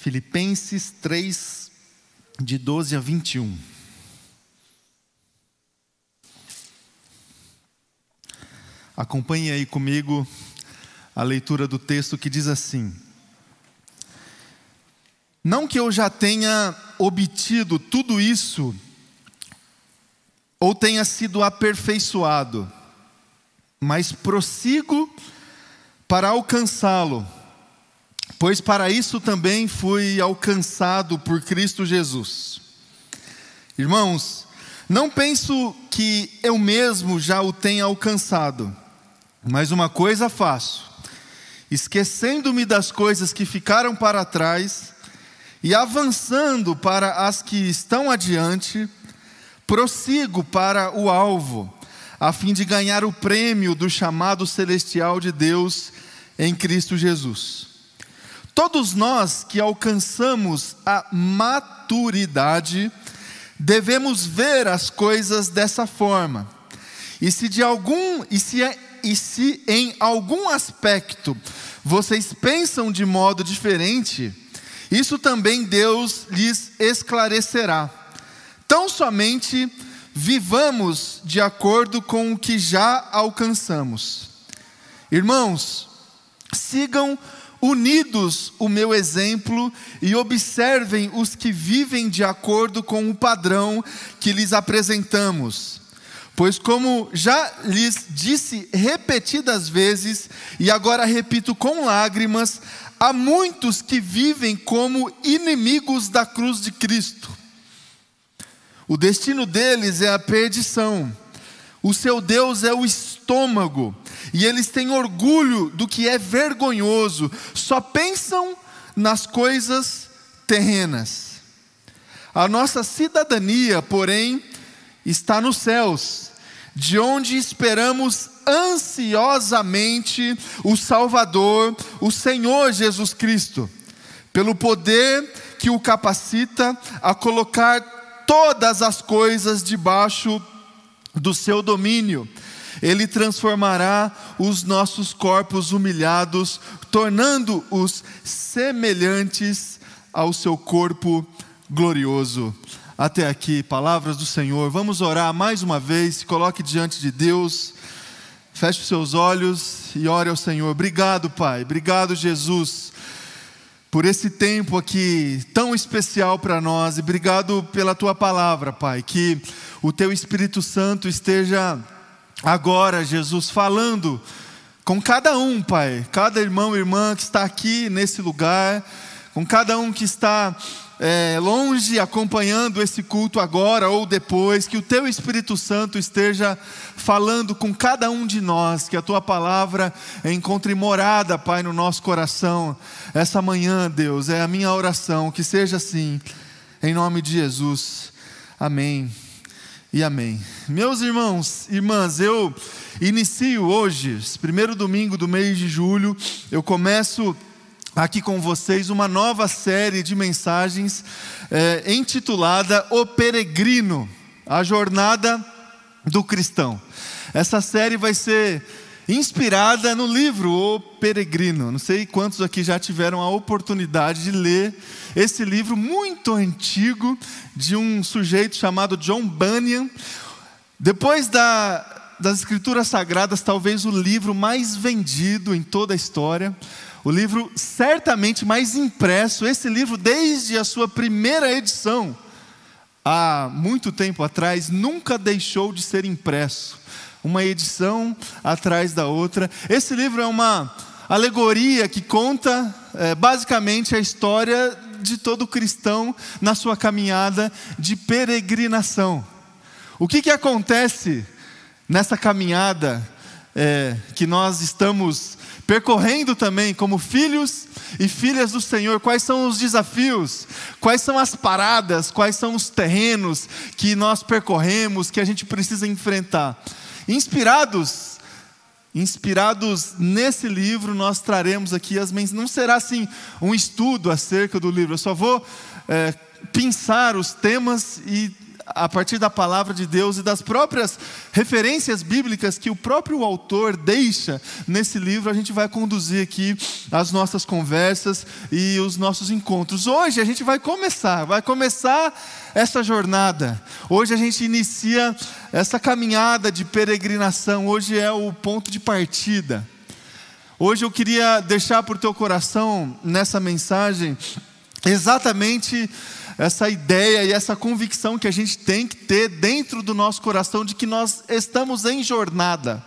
Filipenses 3, de 12 a 21. Acompanhe aí comigo a leitura do texto que diz assim: Não que eu já tenha obtido tudo isso, ou tenha sido aperfeiçoado, mas prossigo para alcançá-lo, pois para isso também fui alcançado por Cristo Jesus. Irmãos, não penso que eu mesmo já o tenha alcançado, mas uma coisa faço, esquecendo-me das coisas que ficaram para trás e avançando para as que estão adiante, prossigo para o alvo, a fim de ganhar o prêmio do chamado celestial de Deus em Cristo Jesus. Todos nós que alcançamos a maturidade, devemos ver as coisas dessa forma. E se de algum e se é e se em algum aspecto vocês pensam de modo diferente, isso também Deus lhes esclarecerá. Tão somente vivamos de acordo com o que já alcançamos. Irmãos, sigam unidos o meu exemplo e observem os que vivem de acordo com o padrão que lhes apresentamos. Pois, como já lhes disse repetidas vezes, e agora repito com lágrimas, há muitos que vivem como inimigos da cruz de Cristo. O destino deles é a perdição, o seu Deus é o estômago, e eles têm orgulho do que é vergonhoso, só pensam nas coisas terrenas. A nossa cidadania, porém, está nos céus de onde esperamos ansiosamente o Salvador, o Senhor Jesus Cristo, pelo poder que o capacita a colocar todas as coisas debaixo do seu domínio. Ele transformará os nossos corpos humilhados, tornando-os semelhantes ao seu corpo glorioso até aqui, palavras do Senhor. Vamos orar mais uma vez, se coloque diante de Deus, feche os seus olhos e ore ao Senhor. Obrigado, Pai, obrigado, Jesus, por esse tempo aqui tão especial para nós e obrigado pela tua palavra, Pai. Que o teu Espírito Santo esteja agora, Jesus, falando com cada um, Pai, cada irmão e irmã que está aqui nesse lugar, com cada um que está é, longe acompanhando esse culto agora ou depois, que o Teu Espírito Santo esteja falando com cada um de nós, que a Tua palavra encontre morada, Pai, no nosso coração. Essa manhã, Deus, é a minha oração, que seja assim, em nome de Jesus. Amém e amém. Meus irmãos, irmãs, eu inicio hoje, primeiro domingo do mês de julho, eu começo aqui com vocês uma nova série de mensagens é, intitulada O Peregrino, a jornada do cristão. Essa série vai ser inspirada no livro O Peregrino. Não sei quantos aqui já tiveram a oportunidade de ler esse livro muito antigo de um sujeito chamado John Bunyan. Depois da, das Escrituras Sagradas, talvez o livro mais vendido em toda a história o livro certamente mais impresso, esse livro, desde a sua primeira edição, há muito tempo atrás, nunca deixou de ser impresso. Uma edição atrás da outra. Esse livro é uma alegoria que conta é, basicamente a história de todo cristão na sua caminhada de peregrinação. O que, que acontece nessa caminhada é, que nós estamos percorrendo também como filhos e filhas do Senhor, quais são os desafios, quais são as paradas, quais são os terrenos que nós percorremos, que a gente precisa enfrentar. Inspirados, inspirados nesse livro, nós traremos aqui as mensagens. Não será assim um estudo acerca do livro, eu só vou é, pensar os temas e a partir da palavra de Deus e das próprias referências bíblicas que o próprio autor deixa nesse livro, a gente vai conduzir aqui as nossas conversas e os nossos encontros. Hoje a gente vai começar, vai começar essa jornada. Hoje a gente inicia essa caminhada de peregrinação, hoje é o ponto de partida. Hoje eu queria deixar por teu coração nessa mensagem exatamente essa ideia e essa convicção que a gente tem que ter dentro do nosso coração de que nós estamos em jornada,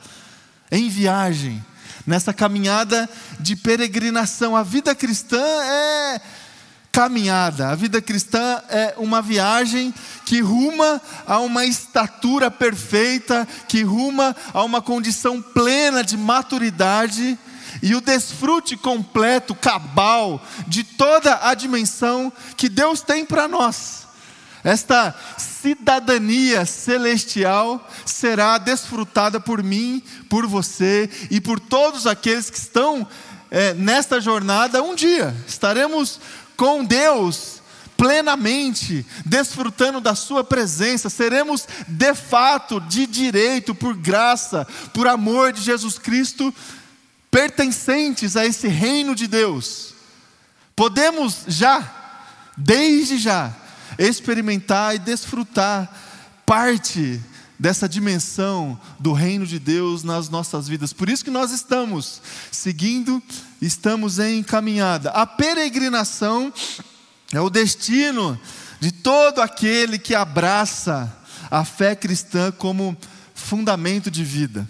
em viagem, nessa caminhada de peregrinação. A vida cristã é caminhada, a vida cristã é uma viagem que ruma a uma estatura perfeita, que ruma a uma condição plena de maturidade e o desfrute completo, cabal, de toda a dimensão que Deus tem para nós. Esta cidadania celestial será desfrutada por mim, por você e por todos aqueles que estão é, nesta jornada um dia. Estaremos com Deus plenamente, desfrutando da Sua presença, seremos de fato, de direito, por graça, por amor de Jesus Cristo, pertencentes a esse reino de Deus, podemos já, desde já, experimentar e desfrutar parte dessa dimensão do reino de Deus nas nossas vidas. Por isso que nós estamos seguindo, estamos em caminhada. A peregrinação é o destino de todo aquele que abraça a fé cristã como fundamento de vida.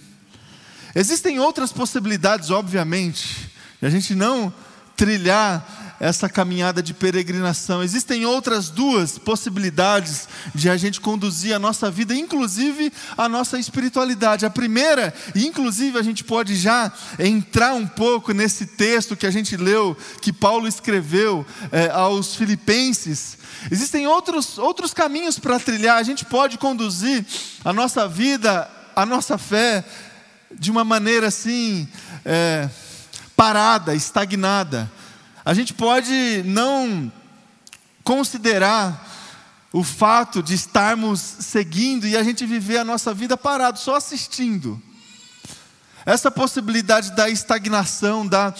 Existem outras possibilidades, obviamente, de a gente não trilhar essa caminhada de peregrinação. Existem outras duas possibilidades de a gente conduzir a nossa vida, inclusive a nossa espiritualidade. A primeira, e inclusive a gente pode já entrar um pouco nesse texto que a gente leu, que Paulo escreveu é, aos Filipenses. Existem outros, outros caminhos para trilhar. A gente pode conduzir a nossa vida, a nossa fé de uma maneira assim, é, parada, estagnada. A gente pode não considerar o fato de estarmos seguindo e a gente viver a nossa vida parado, só assistindo. Essa possibilidade da estagnação, da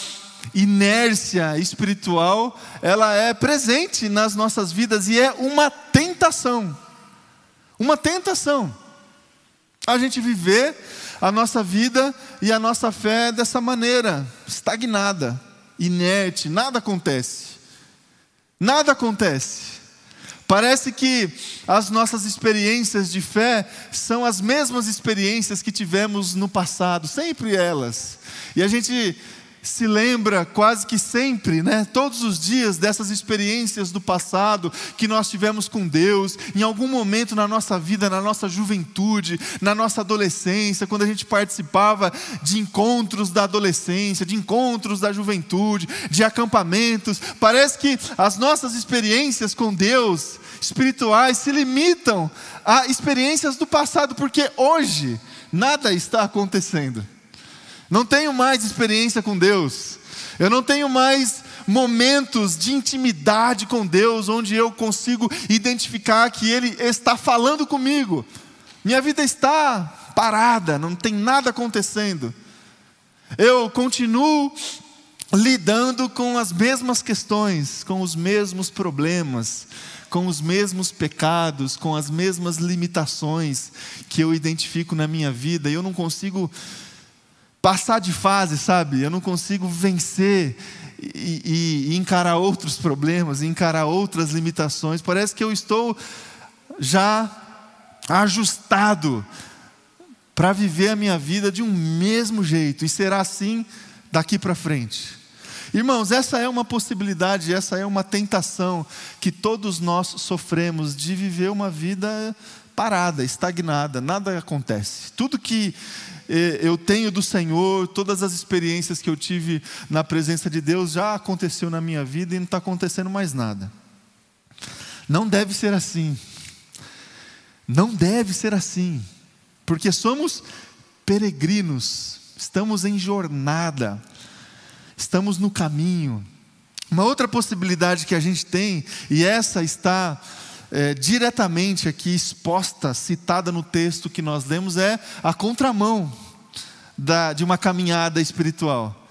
inércia espiritual, ela é presente nas nossas vidas e é uma tentação. Uma tentação. A gente viver a nossa vida e a nossa fé dessa maneira, estagnada, inerte, nada acontece. Nada acontece. Parece que as nossas experiências de fé são as mesmas experiências que tivemos no passado, sempre elas. E a gente se lembra quase que sempre, né, todos os dias dessas experiências do passado que nós tivemos com Deus, em algum momento na nossa vida, na nossa juventude, na nossa adolescência, quando a gente participava de encontros da adolescência, de encontros da juventude, de acampamentos. Parece que as nossas experiências com Deus espirituais se limitam a experiências do passado, porque hoje nada está acontecendo. Não tenho mais experiência com Deus. Eu não tenho mais momentos de intimidade com Deus, onde eu consigo identificar que Ele está falando comigo. Minha vida está parada, não tem nada acontecendo. Eu continuo lidando com as mesmas questões, com os mesmos problemas, com os mesmos pecados, com as mesmas limitações que eu identifico na minha vida, e eu não consigo passar de fase, sabe? Eu não consigo vencer e, e, e encarar outros problemas, encarar outras limitações. Parece que eu estou já ajustado para viver a minha vida de um mesmo jeito e será assim daqui para frente. Irmãos, essa é uma possibilidade, essa é uma tentação que todos nós sofremos de viver uma vida parada, estagnada, nada acontece. Tudo que eu tenho do Senhor, todas as experiências que eu tive na presença de Deus já aconteceu na minha vida e não está acontecendo mais nada. Não deve ser assim. Não deve ser assim, porque somos peregrinos, estamos em jornada, estamos no caminho. Uma outra possibilidade que a gente tem, e essa está é, diretamente aqui exposta, citada no texto que nós lemos, é a contramão da, de uma caminhada espiritual.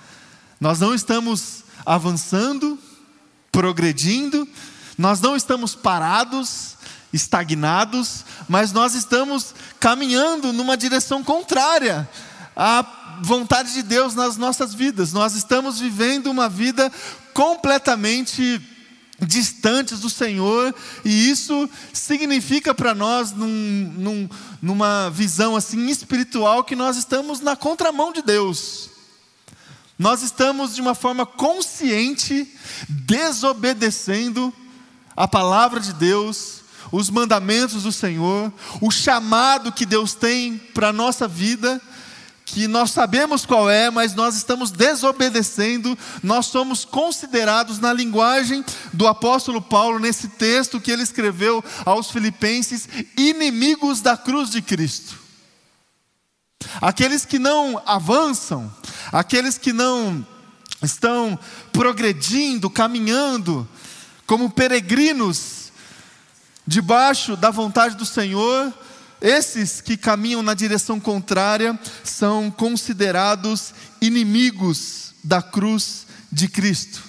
Nós não estamos avançando, progredindo, nós não estamos parados, estagnados, mas nós estamos caminhando numa direção contrária à vontade de Deus nas nossas vidas. Nós estamos vivendo uma vida completamente distantes do Senhor, e isso significa para nós, num, num, numa visão assim espiritual, que nós estamos na contramão de Deus. Nós estamos de uma forma consciente desobedecendo a palavra de Deus, os mandamentos do Senhor, o chamado que Deus tem para a nossa vida, que nós sabemos qual é, mas nós estamos desobedecendo, nós somos considerados, na linguagem do apóstolo Paulo, nesse texto que ele escreveu aos Filipenses, inimigos da cruz de Cristo. Aqueles que não avançam, aqueles que não estão progredindo, caminhando, como peregrinos debaixo da vontade do Senhor, esses que caminham na direção contrária são considerados inimigos da cruz de Cristo.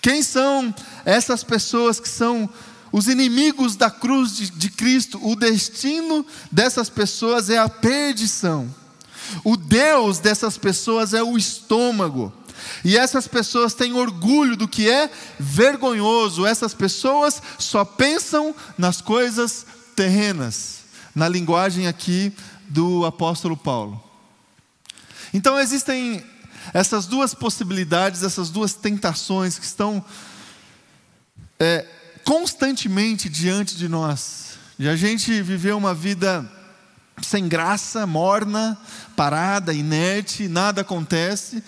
Quem são essas pessoas que são os inimigos da cruz de, de Cristo? O destino dessas pessoas é a perdição. O Deus dessas pessoas é o estômago. E essas pessoas têm orgulho do que é vergonhoso. Essas pessoas só pensam nas coisas terrenas, na linguagem aqui do apóstolo Paulo. Então existem essas duas possibilidades, essas duas tentações que estão é, constantemente diante de nós, de a gente viver uma vida sem graça, morna, parada, inerte, nada acontece,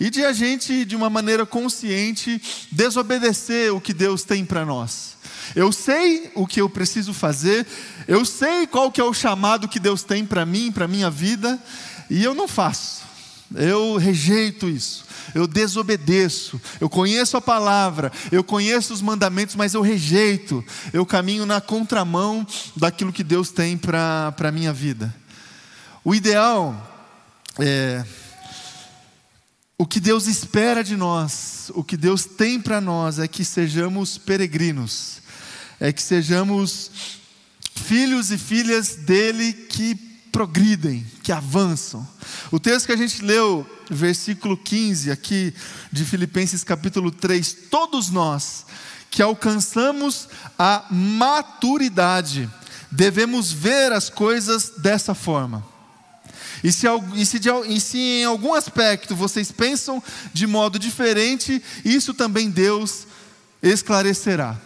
e de a gente, de uma maneira consciente, desobedecer o que Deus tem para nós. Eu sei o que eu preciso fazer, eu sei qual que é o chamado que Deus tem para mim, para minha vida, e eu não faço. Eu rejeito isso. Eu desobedeço. Eu conheço a palavra, eu conheço os mandamentos, mas eu rejeito. Eu caminho na contramão daquilo que Deus tem para a minha vida. O ideal é o que Deus espera de nós, o que Deus tem para nós é que sejamos peregrinos, é que sejamos filhos e filhas dele que progridem, que avançam. O texto que a gente leu, versículo 15 aqui de Filipenses capítulo 3, todos nós que alcançamos a maturidade, devemos ver as coisas dessa forma. E se, e, se de, e se em algum aspecto vocês pensam de modo diferente, isso também Deus esclarecerá.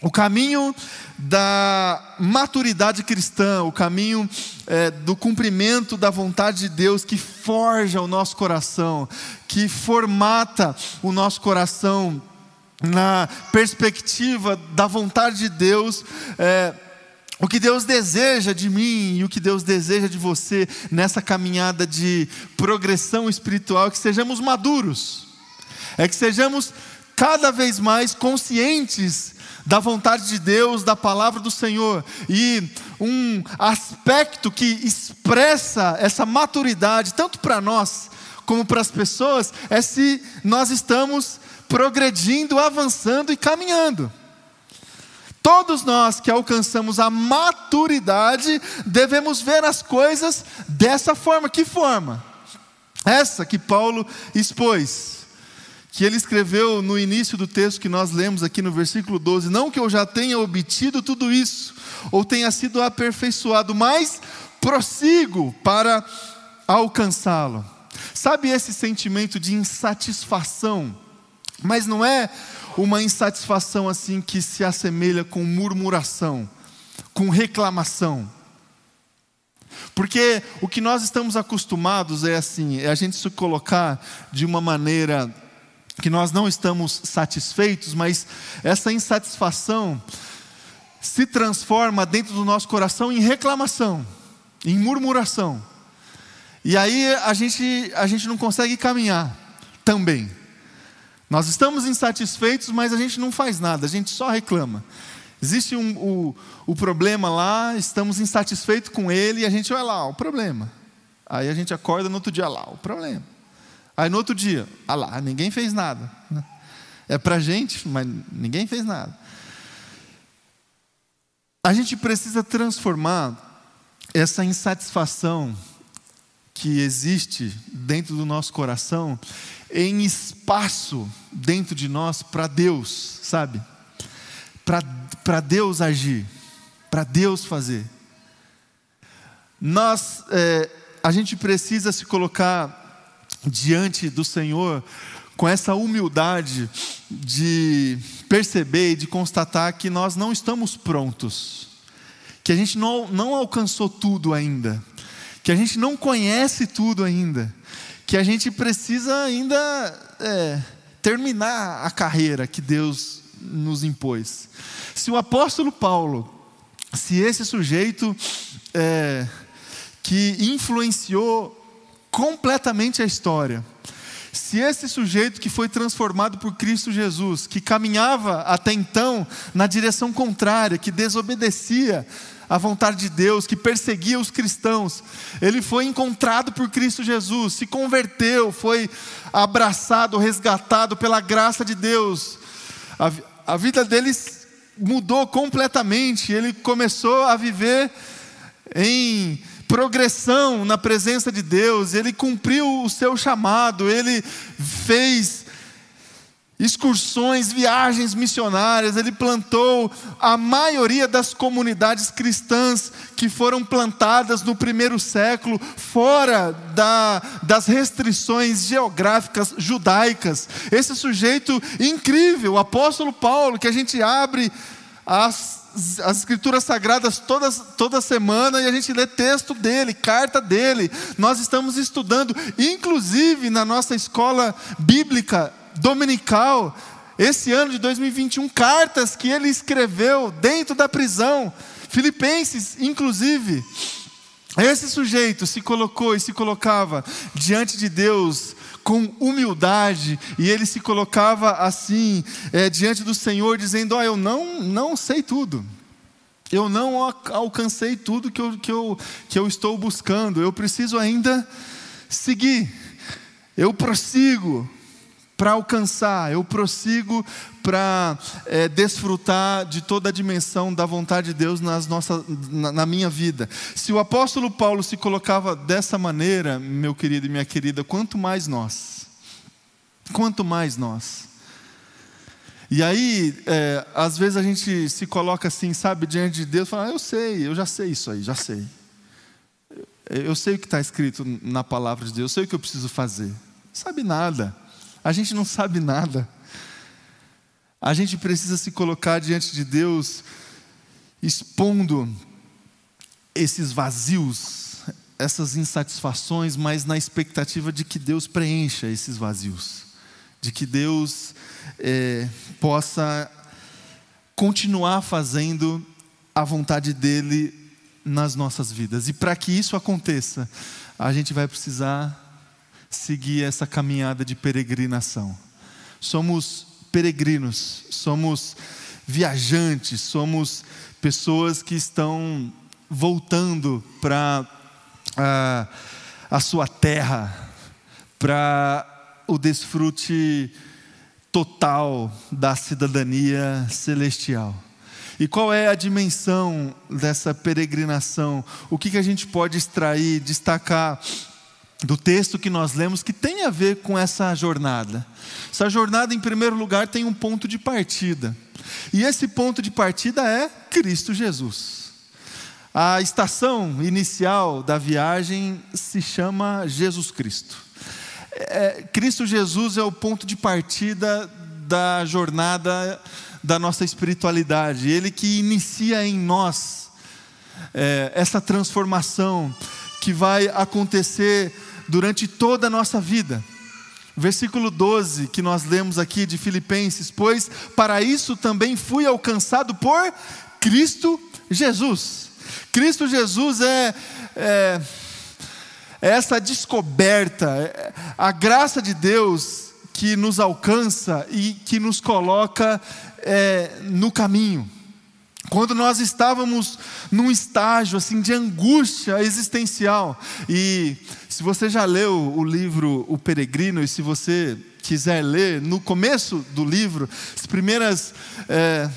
O caminho da maturidade cristã, o caminho é, do cumprimento da vontade de Deus que forja o nosso coração, que formata o nosso coração na perspectiva da vontade de Deus, é, o que Deus deseja de mim e o que Deus deseja de você nessa caminhada de progressão espiritual é que sejamos maduros, é que sejamos cada vez mais conscientes da vontade de Deus, da palavra do Senhor. E um aspecto que expressa essa maturidade, tanto para nós como para as pessoas, é se nós estamos progredindo, avançando e caminhando. Todos nós que alcançamos a maturidade devemos ver as coisas dessa forma. Que forma? Essa que Paulo expôs, que ele escreveu no início do texto que nós lemos aqui no versículo 12: Não que eu já tenha obtido tudo isso, ou tenha sido aperfeiçoado, mas prossigo para alcançá-lo. Sabe esse sentimento de insatisfação? Mas não é uma insatisfação assim que se assemelha com murmuração, com reclamação. Porque o que nós estamos acostumados é assim, é a gente se colocar de uma maneira que nós não estamos satisfeitos, mas essa insatisfação se transforma dentro do nosso coração em reclamação, em murmuração. E aí a gente, a gente não consegue caminhar também. Nós estamos insatisfeitos, mas a gente não faz nada, a gente só reclama. Existe um, o, o problema lá, estamos insatisfeitos com ele e a gente vai lá, o problema. Aí a gente acorda no outro dia lá, o problema. Aí no outro dia, ah lá, ninguém fez nada. É para gente, mas ninguém fez nada. A gente precisa transformar essa insatisfação que existe dentro do nosso coração em espaço dentro de nós para Deus, sabe? Para Deus agir, para Deus fazer. Nós, é, a gente precisa se colocar diante do Senhor com essa humildade de perceber e de constatar que nós não estamos prontos, que a gente não, não alcançou tudo ainda, que a gente não conhece tudo ainda, que a gente precisa ainda é, terminar a carreira que Deus nos impôs. Se o apóstolo Paulo, se esse sujeito é, que influenciou completamente a história, se esse sujeito que foi transformado por Cristo Jesus, que caminhava até então na direção contrária, que desobedecia a vontade de Deus, que perseguia os cristãos. Ele foi encontrado por Cristo Jesus, se converteu, foi abraçado, resgatado pela graça de Deus. A, a vida dele mudou completamente, ele começou a viver em progressão na presença de Deus, ele cumpriu o seu chamado, ele fez excursões, viagens missionárias, ele plantou a maioria das comunidades cristãs que foram plantadas no primeiro século, fora da, das restrições geográficas judaicas. Esse sujeito incrível, o apóstolo Paulo, que a gente abre as, as escrituras sagradas todas, toda semana e a gente lê texto dele, carta dele. Nós estamos estudando, inclusive na nossa escola bíblica, dominical, esse ano de 2021, cartas que ele escreveu dentro da prisão, Filipenses, inclusive. Esse sujeito se colocou e se colocava diante de Deus com humildade, e ele se colocava assim, é, diante do Senhor, dizendo: oh, Eu não, não sei tudo, eu não alcancei tudo que eu, que, eu, que eu estou buscando, eu preciso ainda seguir, eu prossigo, para alcançar, eu prossigo para é, desfrutar de toda a dimensão da vontade de Deus nas nossas, na, na, minha vida. Se o apóstolo Paulo se colocava dessa maneira, meu querido e minha querida, quanto mais nós, quanto mais nós. E aí, é, às vezes a gente se coloca assim, sabe, diante de Deus, fala, ah, eu sei, eu já sei isso aí, já sei. Eu sei o que está escrito na palavra de Deus, eu sei o que eu preciso fazer. Não sabe nada. A gente não sabe nada. A gente precisa se colocar diante de Deus, expondo esses vazios, essas insatisfações, mas na expectativa de que Deus preencha esses vazios, de que Deus é, possa continuar fazendo a vontade dEle nas nossas vidas. E para que isso aconteça, a gente vai precisar seguir essa caminhada de peregrinação. Somos peregrinos, somos viajantes, somos pessoas que estão voltando para a, sua terra, para o desfrute total da cidadania celestial. E qual é a dimensão dessa peregrinação? O que, que a gente pode extrair, destacar do texto que nós lemos que tem a ver com essa jornada. Essa jornada, em primeiro lugar, tem um ponto de partida. E esse ponto de partida é Cristo Jesus. A estação inicial da viagem se chama Jesus Cristo. É, Cristo Jesus é o ponto de partida da jornada da nossa espiritualidade. Ele que inicia em nós é, essa transformação que vai acontecer durante toda a nossa vida. Versículo 12 que nós lemos aqui de Filipenses: Pois para isso também fui alcançado por Cristo Jesus. Cristo Jesus é, é, é essa descoberta, é a graça de Deus que nos alcança e que nos coloca é, no caminho. Quando nós estávamos num estágio assim de angústia existencial. E se você já leu o livro O Peregrino e se você quiser ler, no começo do livro, as primeiras é,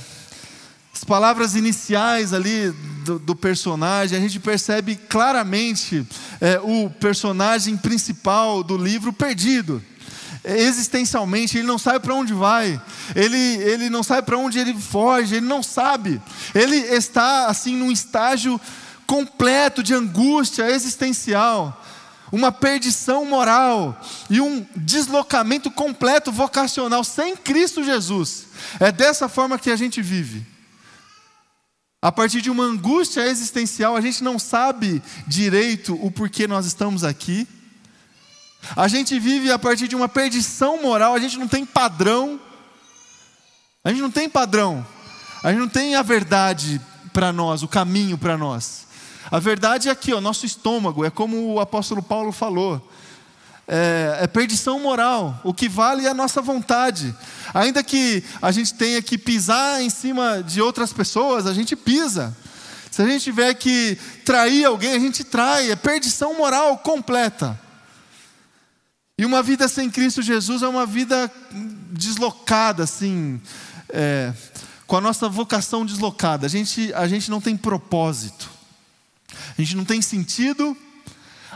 as palavras iniciais ali do, do, personagem, a gente percebe claramente é, o personagem principal do livro perdido existencialmente, ele não sabe para onde vai, ele, ele não sabe para onde ele foge, ele não sabe, ele está assim num estágio completo de angústia existencial, uma perdição moral e um deslocamento completo vocacional sem Cristo Jesus. É dessa forma que a gente vive. A partir de uma angústia existencial, a gente não sabe direito o porquê nós estamos aqui a gente vive a partir de uma perdição moral, a gente não tem padrão. A gente não tem padrão. A gente não tem a verdade para nós, o caminho para nós. A verdade é aqui, o nosso estômago, é como o apóstolo Paulo falou. É, é, perdição moral. O que vale é a nossa vontade. Ainda que a gente tenha que pisar em cima de outras pessoas, a gente pisa. Se a gente tiver que trair alguém, a gente trai. É perdição moral completa. E uma vida sem Cristo Jesus é uma vida deslocada, assim, é, com a nossa vocação deslocada. A gente, a gente não tem propósito, a gente não tem sentido,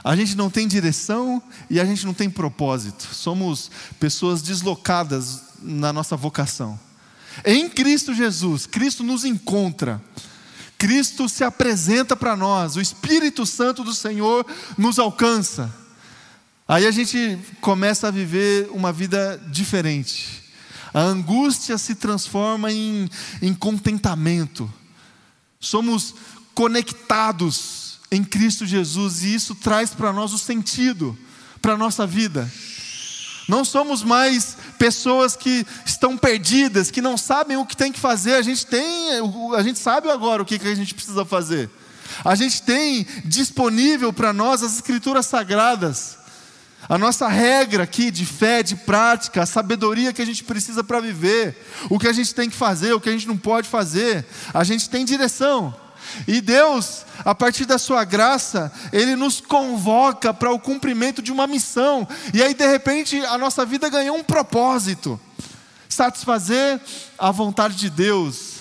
a gente não tem direção e a gente não tem propósito. Somos pessoas deslocadas na nossa vocação. Em Cristo Jesus, Cristo nos encontra. Cristo se apresenta para nós, o Espírito Santo do Senhor nos alcança. Aí a gente começa a viver uma vida diferente. A angústia se transforma em, em contentamento. Somos conectados em Cristo Jesus e isso traz para nós o sentido para a nossa vida. Não somos mais pessoas que estão perdidas, que não sabem o que tem que fazer. A gente tem, a gente sabe agora o que, que a gente precisa fazer. A gente tem disponível para nós as escrituras sagradas. A nossa regra aqui de fé, de prática, a sabedoria que a gente precisa para viver, o que a gente tem que fazer, o que a gente não pode fazer, a gente tem direção. E Deus, a partir da Sua graça, Ele nos convoca para o cumprimento de uma missão. E aí, de repente, a nossa vida ganhou um propósito: satisfazer a vontade de Deus.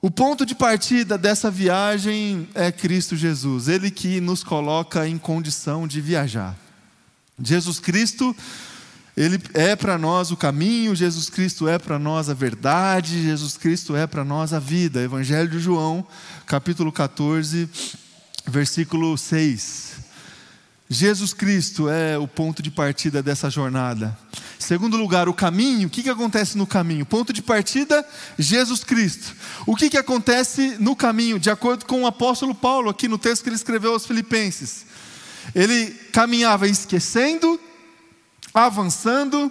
O ponto de partida dessa viagem é Cristo Jesus, Ele que nos coloca em condição de viajar. Jesus Cristo, Ele é para nós o caminho, Jesus Cristo é para nós a verdade, Jesus Cristo é para nós a vida. Evangelho de João, capítulo 14, versículo 6. Jesus Cristo é o ponto de partida dessa jornada. Segundo lugar, o caminho, o que, que acontece no caminho? Ponto de partida, Jesus Cristo. O que, que acontece no caminho? De acordo com o apóstolo Paulo, aqui no texto que ele escreveu aos Filipenses. Ele caminhava esquecendo, avançando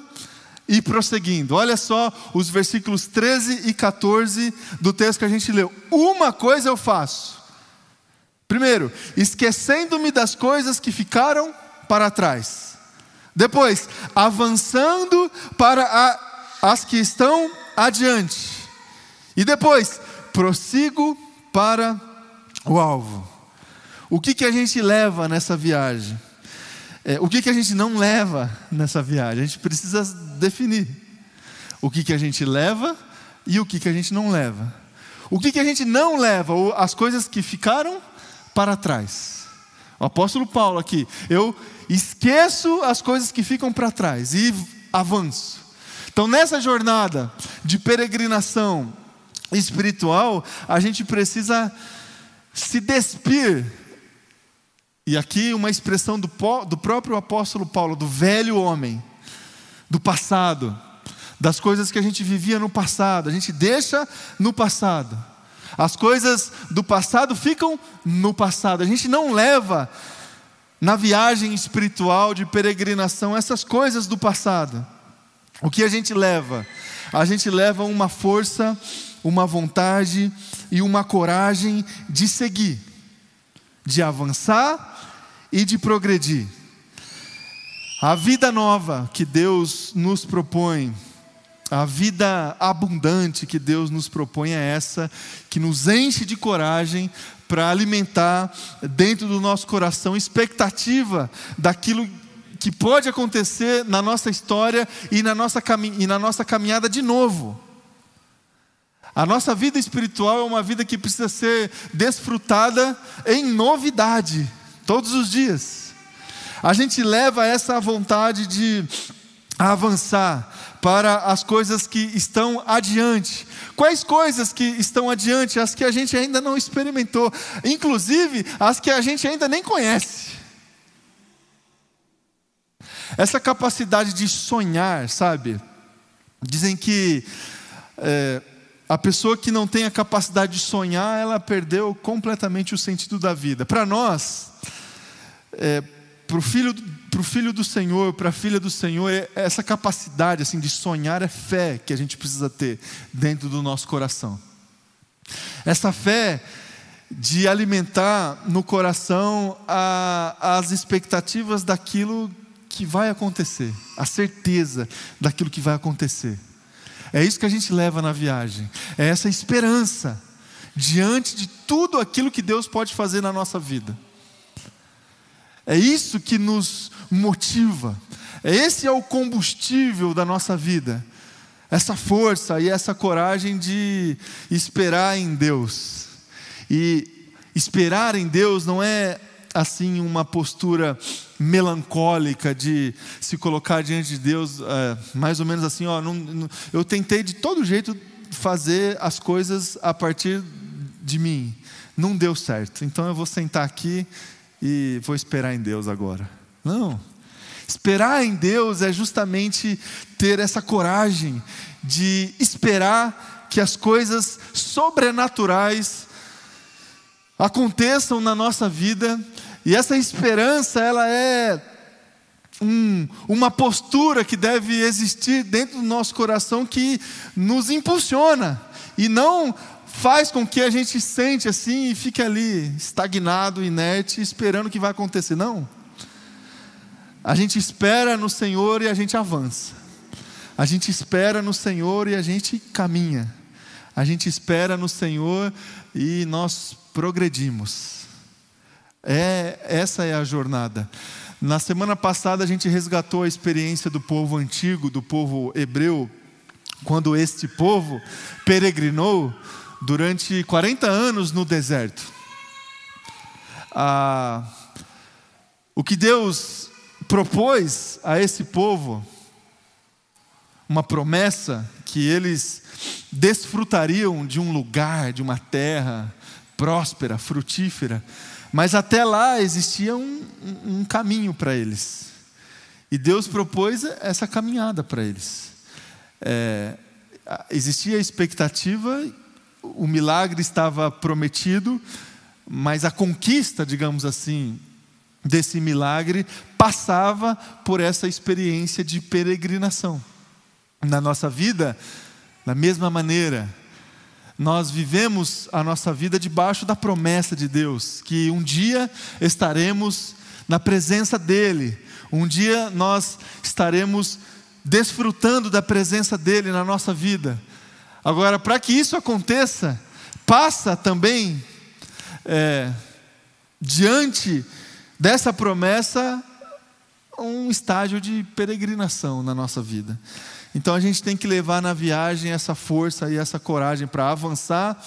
e prosseguindo. Olha só os versículos 13 e 14 do texto que a gente leu. Uma coisa eu faço. Primeiro, esquecendo-me das coisas que ficaram para trás. Depois, avançando para a, as que estão adiante. E depois, prossigo para o alvo. O que, que a gente leva nessa viagem? É, o que, que a gente não leva nessa viagem? A gente precisa definir o que, que a gente leva e o que, que a gente não leva. O que, que a gente não leva? As coisas que ficaram para trás. O apóstolo Paulo aqui, eu esqueço as coisas que ficam para trás e avanço. Então, nessa jornada de peregrinação espiritual, a gente precisa se despir e aqui uma expressão do, do próprio apóstolo Paulo, do velho homem, do passado, das coisas que a gente vivia no passado, a gente deixa no passado. As coisas do passado ficam no passado. A gente não leva na viagem espiritual de peregrinação essas coisas do passado. O que a gente leva? A gente leva uma força, uma vontade e uma coragem de seguir, de avançar e de progredir. A vida nova que Deus nos propõe A vida abundante que Deus nos propõe é essa, que nos enche de coragem para alimentar dentro do nosso coração expectativa daquilo que pode acontecer na nossa história e na nossa, e na nossa caminhada de novo. A nossa vida espiritual é uma vida que precisa ser desfrutada em novidade, todos os dias. A gente leva essa vontade de avançar para as coisas que estão adiante. Quais coisas que estão adiante? As que a gente ainda não experimentou, inclusive as que a gente ainda nem conhece. Essa capacidade de sonhar, sabe? Dizem que é, a pessoa que não tem a capacidade de sonhar, ela perdeu completamente o sentido da vida. Para nós, é, para o filho, pro filho do Senhor, para a filha do Senhor, é, essa capacidade assim de sonhar é fé que a gente precisa ter dentro do nosso coração. Essa fé de alimentar no coração a, as expectativas daquilo que vai acontecer, a certeza daquilo que vai acontecer. É isso que a gente leva na viagem, é essa esperança diante de tudo aquilo que Deus pode fazer na nossa vida. É isso que nos motiva, esse é o combustível da nossa vida, essa força e essa coragem de esperar em Deus. E esperar em Deus não é assim uma postura melancólica de se colocar diante de Deus, é, mais ou menos assim, ó, não, não, eu tentei de todo jeito fazer as coisas a partir de mim, não deu certo, então eu vou sentar aqui e vou esperar em Deus agora. Não, esperar em Deus é justamente ter essa coragem de esperar que as coisas sobrenaturais aconteçam na nossa vida e essa esperança, ela é um, uma postura que deve existir dentro do nosso coração que nos impulsiona e não faz com que a gente sente assim e fique ali estagnado, inerte, esperando o que vai acontecer. Não. A gente espera no Senhor e a gente avança. A gente espera no Senhor e a gente caminha. A gente espera no Senhor e nós progredimos. É, essa é a jornada. Na semana passada a gente resgatou a experiência do povo antigo, do povo hebreu, quando este povo peregrinou durante 40 anos no deserto. Ah, o que Deus propôs a esse povo, uma promessa que eles desfrutariam de um lugar, de uma terra próspera, frutífera, mas até lá existia um, um caminho para eles. E Deus propôs essa caminhada para eles. É, existia a expectativa, o milagre estava prometido, mas a conquista, digamos assim, desse milagre passava por essa experiência de peregrinação. Na nossa vida, da mesma maneira, nós vivemos a nossa vida debaixo da promessa de Deus, que um dia estaremos na presença dEle, um dia nós estaremos desfrutando da presença dEle na nossa vida. Agora, para que isso aconteça, passa também é, diante dessa promessa um estágio de peregrinação na nossa vida. Então a gente tem que levar na viagem essa força e essa coragem para avançar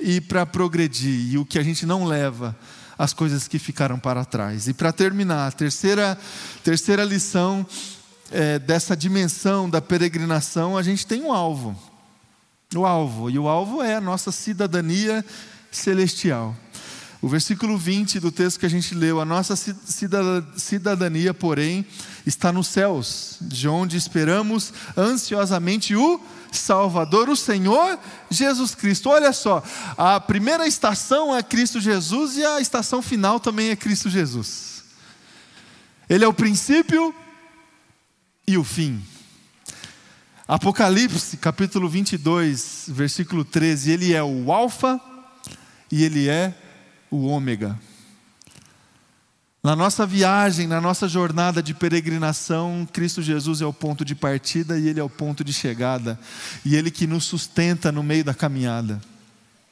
e para progredir. E o que a gente não leva, as coisas que ficaram para trás. E para terminar, a terceira, terceira lição é, dessa dimensão da peregrinação, a gente tem um alvo. O alvo, e o alvo é a nossa cidadania celestial. O versículo 20 do texto que a gente leu, a nossa cidadania, porém, está nos céus, de onde esperamos ansiosamente o Salvador, o Senhor Jesus Cristo. Olha só, a primeira estação é Cristo Jesus e a estação final também é Cristo Jesus. Ele é o princípio e o fim. Apocalipse, capítulo 22, versículo 13, ele é o Alfa e ele é o ômega. Na nossa viagem, na nossa jornada de peregrinação, Cristo Jesus é o ponto de partida e Ele é o ponto de chegada, e Ele que nos sustenta no meio da caminhada.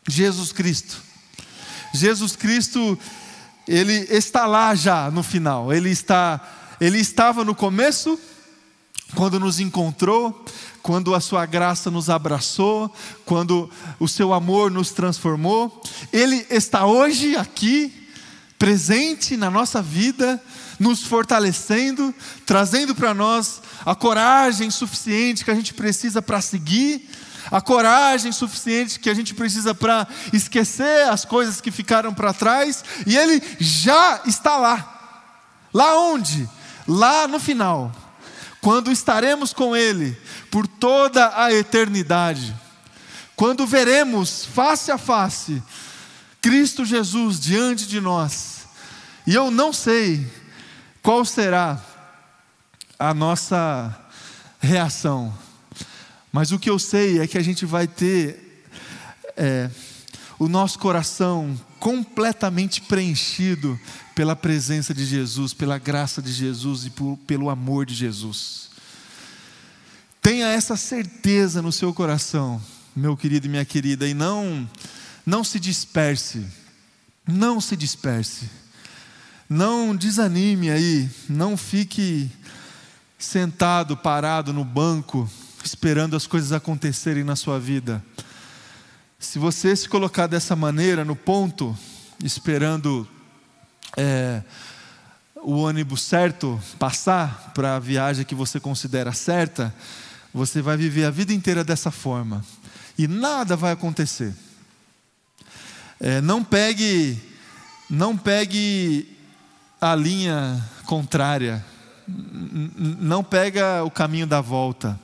Jesus Cristo. Jesus Cristo, Ele está lá já no final, Ele está, Ele estava no começo, quando nos encontrou, quando a sua graça nos abraçou, quando o seu amor nos transformou, Ele está hoje aqui presente na nossa vida, nos fortalecendo, trazendo para nós a coragem suficiente que a gente precisa para seguir, a coragem suficiente que a gente precisa para esquecer as coisas que ficaram para trás, e Ele já está lá. Lá onde? Lá no final, quando estaremos com Ele por toda a eternidade, quando veremos face a face Cristo Jesus diante de nós. E eu não sei qual será a nossa reação, mas o que eu sei é que a gente vai ter é, o nosso coração completamente preenchido pela presença de Jesus, pela graça de Jesus e por, pelo amor de Jesus. Tenha essa certeza no seu coração, meu querido e minha querida, e não não se disperse, não se disperse, não desanime aí, não fique sentado, parado no banco, esperando as coisas acontecerem na sua vida. Se você se colocar dessa maneira, no ponto, esperando é, o ônibus certo passar para a viagem que você considera certa, você vai viver a vida inteira dessa forma. E nada vai acontecer. É, não pegue, não pegue a linha contrária, não pega o caminho da volta,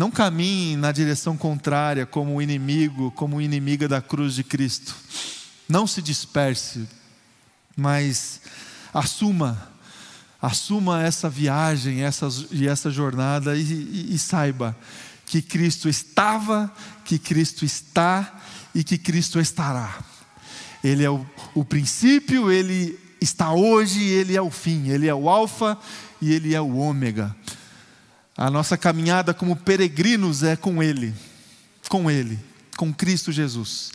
não caminhe na direção contrária como inimigo, como inimiga da cruz de Cristo. Não se disperse, mas assuma, assuma essa viagem essa, e essa jornada e, e, e saiba que Cristo estava, que Cristo está e que Cristo estará. Ele é o, o princípio, ele está hoje, ele é o fim, ele é o Alfa e ele é o Ômega. A nossa caminhada como peregrinos é com Ele, com Ele, com Cristo Jesus.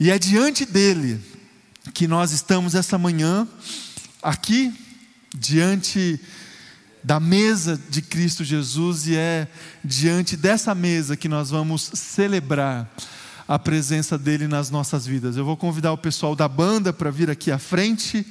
E é diante dele que nós estamos essa manhã, aqui, diante da mesa de Cristo Jesus, e é diante dessa mesa que nós vamos celebrar a presença dele nas nossas vidas. Eu vou convidar o pessoal da banda para vir aqui à frente.